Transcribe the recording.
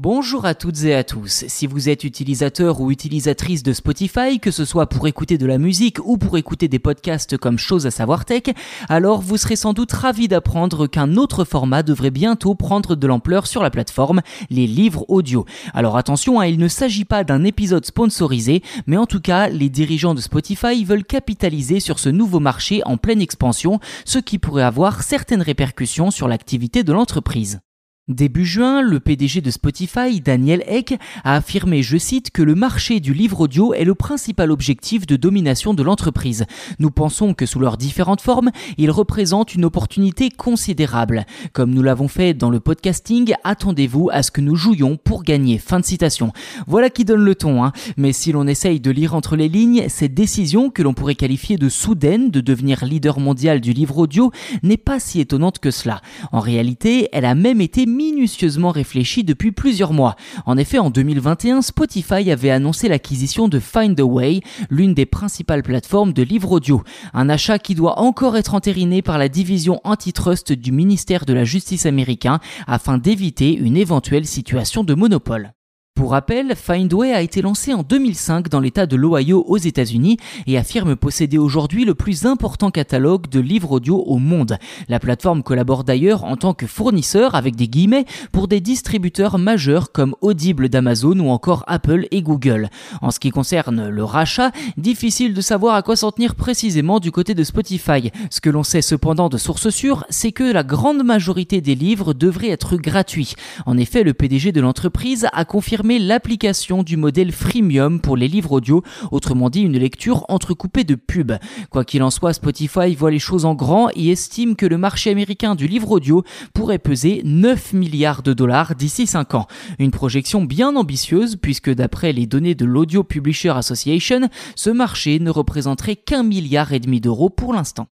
Bonjour à toutes et à tous. Si vous êtes utilisateur ou utilisatrice de Spotify, que ce soit pour écouter de la musique ou pour écouter des podcasts comme Chose à savoir tech, alors vous serez sans doute ravi d'apprendre qu'un autre format devrait bientôt prendre de l'ampleur sur la plateforme, les livres audio. Alors attention, hein, il ne s'agit pas d'un épisode sponsorisé, mais en tout cas, les dirigeants de Spotify veulent capitaliser sur ce nouveau marché en pleine expansion, ce qui pourrait avoir certaines répercussions sur l'activité de l'entreprise. Début juin, le PDG de Spotify, Daniel Eck, a affirmé, je cite, que le marché du livre audio est le principal objectif de domination de l'entreprise. Nous pensons que sous leurs différentes formes, il représente une opportunité considérable. Comme nous l'avons fait dans le podcasting, attendez-vous à ce que nous jouions pour gagner. Fin de citation. Voilà qui donne le ton, hein. Mais si l'on essaye de lire entre les lignes, cette décision que l'on pourrait qualifier de soudaine de devenir leader mondial du livre audio n'est pas si étonnante que cela. En réalité, elle a même été minutieusement réfléchi depuis plusieurs mois. En effet, en 2021, Spotify avait annoncé l'acquisition de Find a Way, l'une des principales plateformes de livres audio. Un achat qui doit encore être entériné par la division antitrust du ministère de la Justice américain afin d'éviter une éventuelle situation de monopole. Pour rappel, Findway a été lancé en 2005 dans l'état de l'Ohio aux États-Unis et affirme posséder aujourd'hui le plus important catalogue de livres audio au monde. La plateforme collabore d'ailleurs en tant que fournisseur avec des guillemets pour des distributeurs majeurs comme Audible d'Amazon ou encore Apple et Google. En ce qui concerne le rachat, difficile de savoir à quoi s'en tenir précisément du côté de Spotify. Ce que l'on sait cependant de sources sûres, c'est que la grande majorité des livres devraient être gratuits. En effet, le PDG de l'entreprise a confirmé l'application du modèle freemium pour les livres audio, autrement dit une lecture entrecoupée de pubs. Quoi qu'il en soit, Spotify voit les choses en grand et estime que le marché américain du livre audio pourrait peser 9 milliards de dollars d'ici 5 ans. Une projection bien ambitieuse puisque d'après les données de l'Audio Publisher Association, ce marché ne représenterait qu'un milliard et demi d'euros pour l'instant.